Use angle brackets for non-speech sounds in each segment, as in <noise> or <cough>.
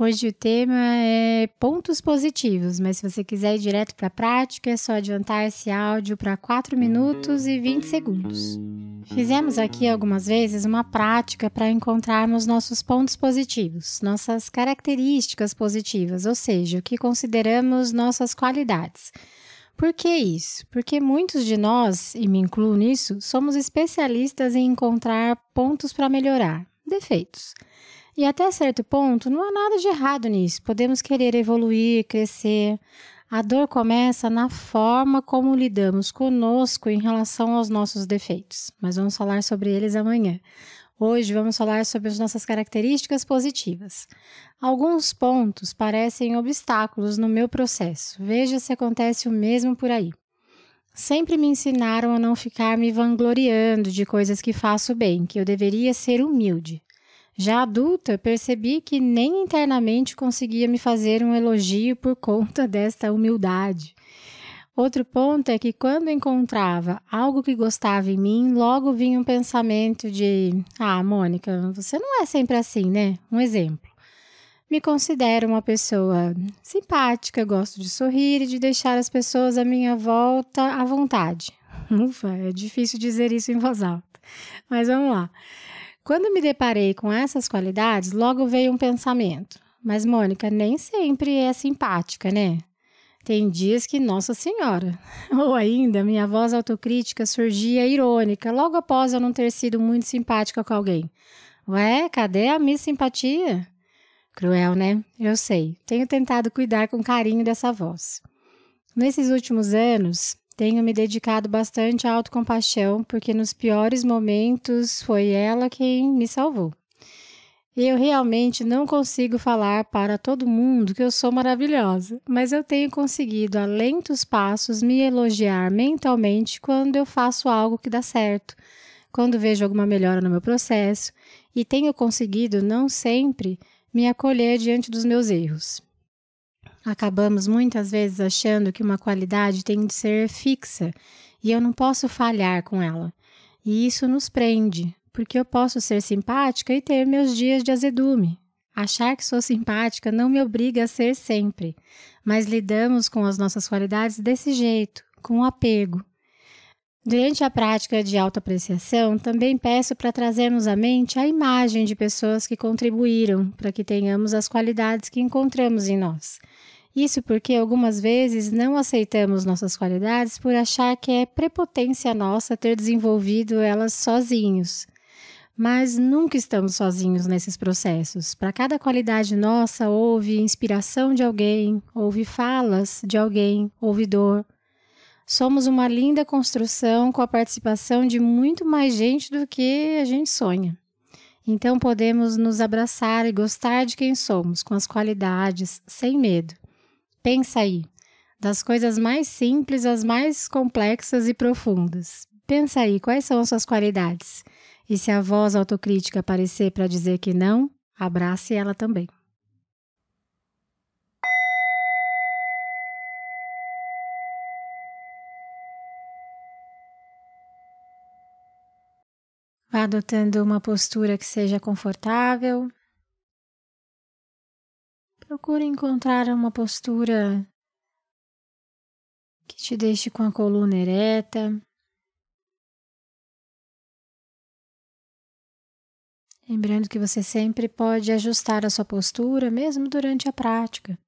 Hoje o tema é pontos positivos, mas se você quiser ir direto para a prática, é só adiantar esse áudio para 4 minutos e 20 segundos. Fizemos aqui algumas vezes uma prática para encontrarmos nossos pontos positivos, nossas características positivas, ou seja, o que consideramos nossas qualidades. Por que isso? Porque muitos de nós, e me incluo nisso, somos especialistas em encontrar pontos para melhorar, defeitos. E até certo ponto, não há nada de errado nisso. Podemos querer evoluir, crescer. A dor começa na forma como lidamos conosco em relação aos nossos defeitos, mas vamos falar sobre eles amanhã. Hoje vamos falar sobre as nossas características positivas. Alguns pontos parecem obstáculos no meu processo. Veja se acontece o mesmo por aí. Sempre me ensinaram a não ficar me vangloriando de coisas que faço bem, que eu deveria ser humilde. Já adulta, percebi que nem internamente conseguia me fazer um elogio por conta <laughs> desta humildade. Outro ponto é que quando encontrava algo que gostava em mim, logo vinha um pensamento de: Ah, Mônica, você não é sempre assim, né? Um exemplo. Me considero uma pessoa simpática, gosto de sorrir e de deixar as pessoas à minha volta à vontade. <laughs> Ufa, é difícil dizer isso em voz alta. Mas vamos lá. Quando me deparei com essas qualidades, logo veio um pensamento. Mas Mônica nem sempre é simpática, né? Tem dias que, nossa senhora. <laughs> Ou ainda, minha voz autocrítica surgia irônica logo após eu não ter sido muito simpática com alguém. Ué, cadê a minha simpatia? Cruel, né? Eu sei. Tenho tentado cuidar com carinho dessa voz. Nesses últimos anos, tenho me dedicado bastante à autocompaixão, porque nos piores momentos foi ela quem me salvou. Eu realmente não consigo falar para todo mundo que eu sou maravilhosa, mas eu tenho conseguido, a lentos passos, me elogiar mentalmente quando eu faço algo que dá certo, quando vejo alguma melhora no meu processo, e tenho conseguido, não sempre, me acolher diante dos meus erros. Acabamos muitas vezes achando que uma qualidade tem de ser fixa e eu não posso falhar com ela. E isso nos prende, porque eu posso ser simpática e ter meus dias de azedume. Achar que sou simpática não me obriga a ser sempre, mas lidamos com as nossas qualidades desse jeito, com apego. Durante a prática de autoapreciação, também peço para trazermos à mente a imagem de pessoas que contribuíram para que tenhamos as qualidades que encontramos em nós. Isso porque algumas vezes não aceitamos nossas qualidades por achar que é prepotência nossa ter desenvolvido elas sozinhos. Mas nunca estamos sozinhos nesses processos. Para cada qualidade nossa, houve inspiração de alguém, houve falas de alguém, houve dor. Somos uma linda construção com a participação de muito mais gente do que a gente sonha. Então podemos nos abraçar e gostar de quem somos, com as qualidades, sem medo. Pensa aí, das coisas mais simples às mais complexas e profundas. Pensa aí quais são as suas qualidades. E se a voz autocrítica aparecer para dizer que não, abrace ela também. Vá adotando uma postura que seja confortável, Procure encontrar uma postura que te deixe com a coluna ereta. Lembrando que você sempre pode ajustar a sua postura, mesmo durante a prática.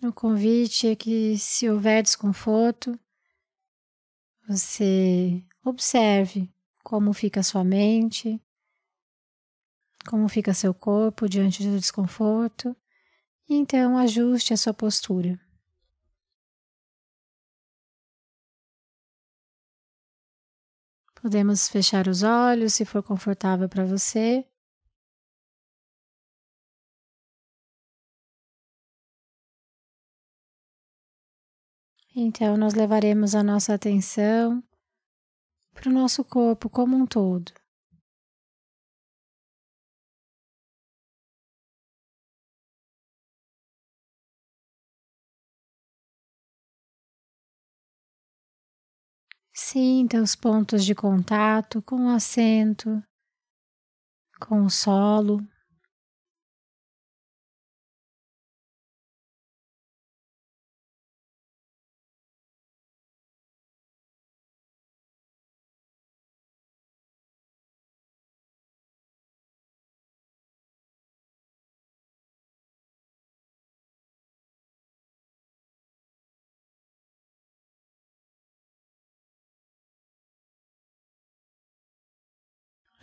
O convite é que, se houver desconforto, você observe como fica a sua mente, como fica seu corpo diante do desconforto, e então ajuste a sua postura. Podemos fechar os olhos se for confortável para você. Então, nós levaremos a nossa atenção para o nosso corpo como um todo. Sinta os pontos de contato com o assento, com o solo.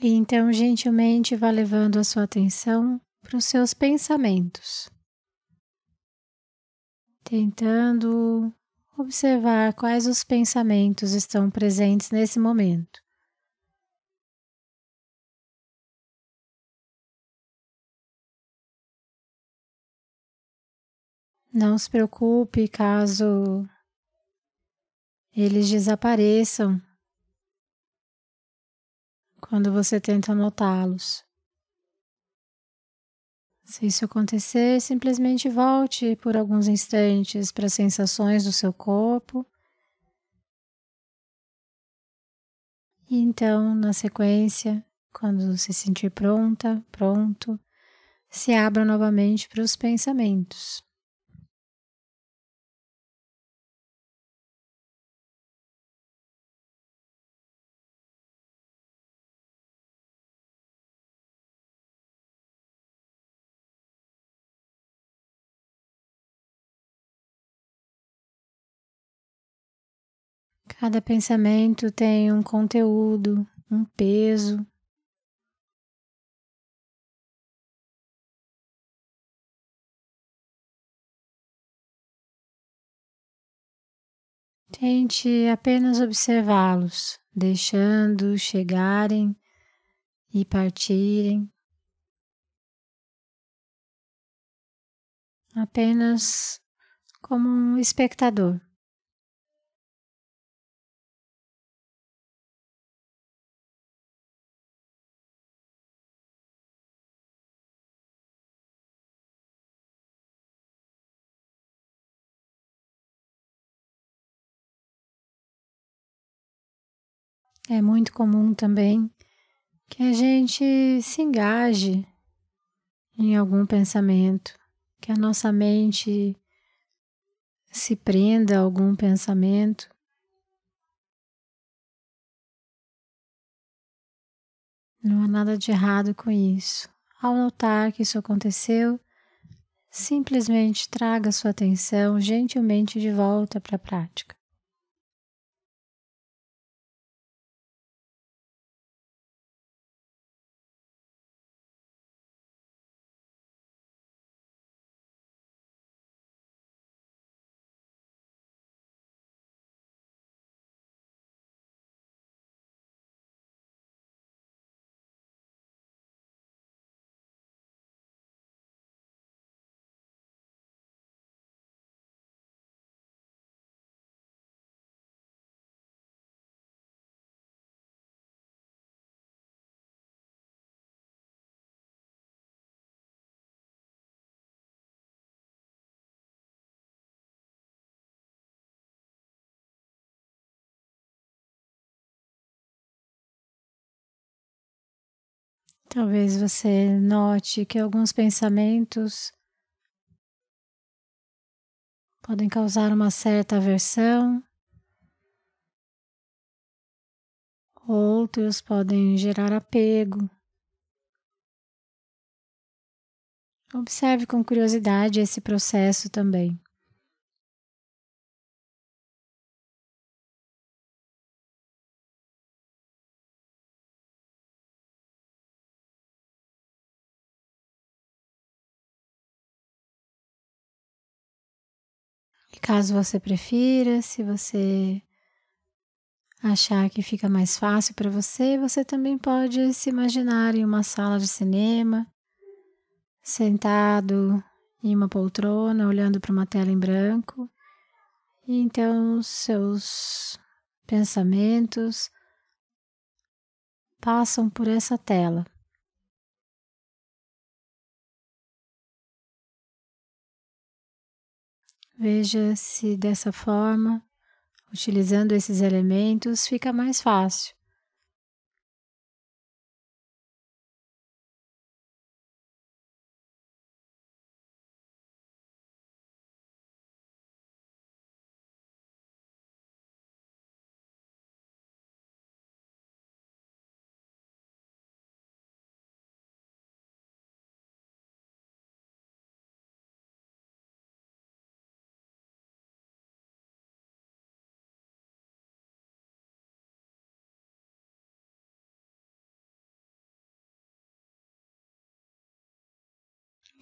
E então, gentilmente, vá levando a sua atenção para os seus pensamentos, tentando observar quais os pensamentos estão presentes nesse momento. Não se preocupe caso eles desapareçam quando você tenta notá-los. Se isso acontecer, simplesmente volte por alguns instantes para as sensações do seu corpo. E então, na sequência, quando se sentir pronta, pronto, se abra novamente para os pensamentos. Cada pensamento tem um conteúdo, um peso. Tente apenas observá-los, deixando chegarem e partirem. Apenas como um espectador. É muito comum também que a gente se engaje em algum pensamento, que a nossa mente se prenda a algum pensamento. Não há nada de errado com isso. Ao notar que isso aconteceu, simplesmente traga sua atenção gentilmente de volta para a prática. Talvez você note que alguns pensamentos podem causar uma certa aversão, outros podem gerar apego. Observe com curiosidade esse processo também. Caso você prefira, se você achar que fica mais fácil para você, você também pode se imaginar em uma sala de cinema, sentado em uma poltrona, olhando para uma tela em branco E então seus pensamentos passam por essa tela. Veja se dessa forma, utilizando esses elementos, fica mais fácil.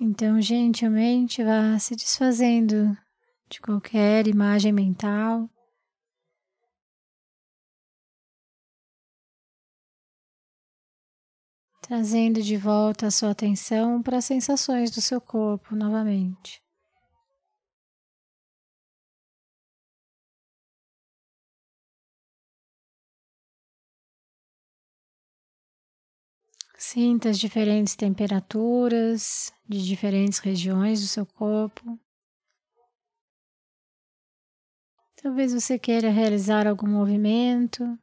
Então, gentilmente vá se desfazendo de qualquer imagem mental. Trazendo de volta a sua atenção para as sensações do seu corpo novamente. Sinta as diferentes temperaturas de diferentes regiões do seu corpo. Talvez você queira realizar algum movimento.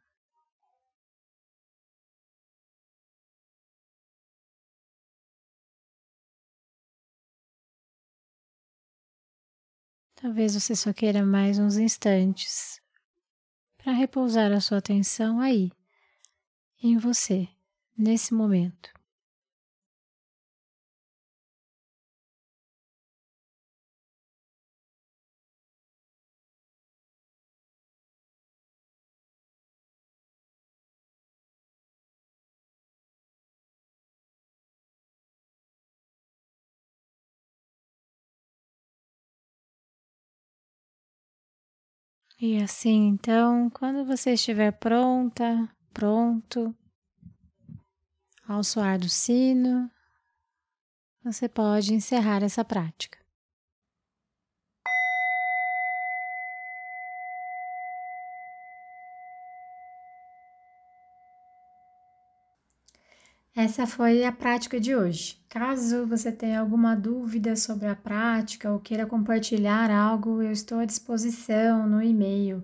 Talvez você só queira mais uns instantes para repousar a sua atenção aí, em você nesse momento. E assim, então, quando você estiver pronta, pronto, ao soar do sino, você pode encerrar essa prática. Essa foi a prática de hoje. Caso você tenha alguma dúvida sobre a prática ou queira compartilhar algo, eu estou à disposição no e-mail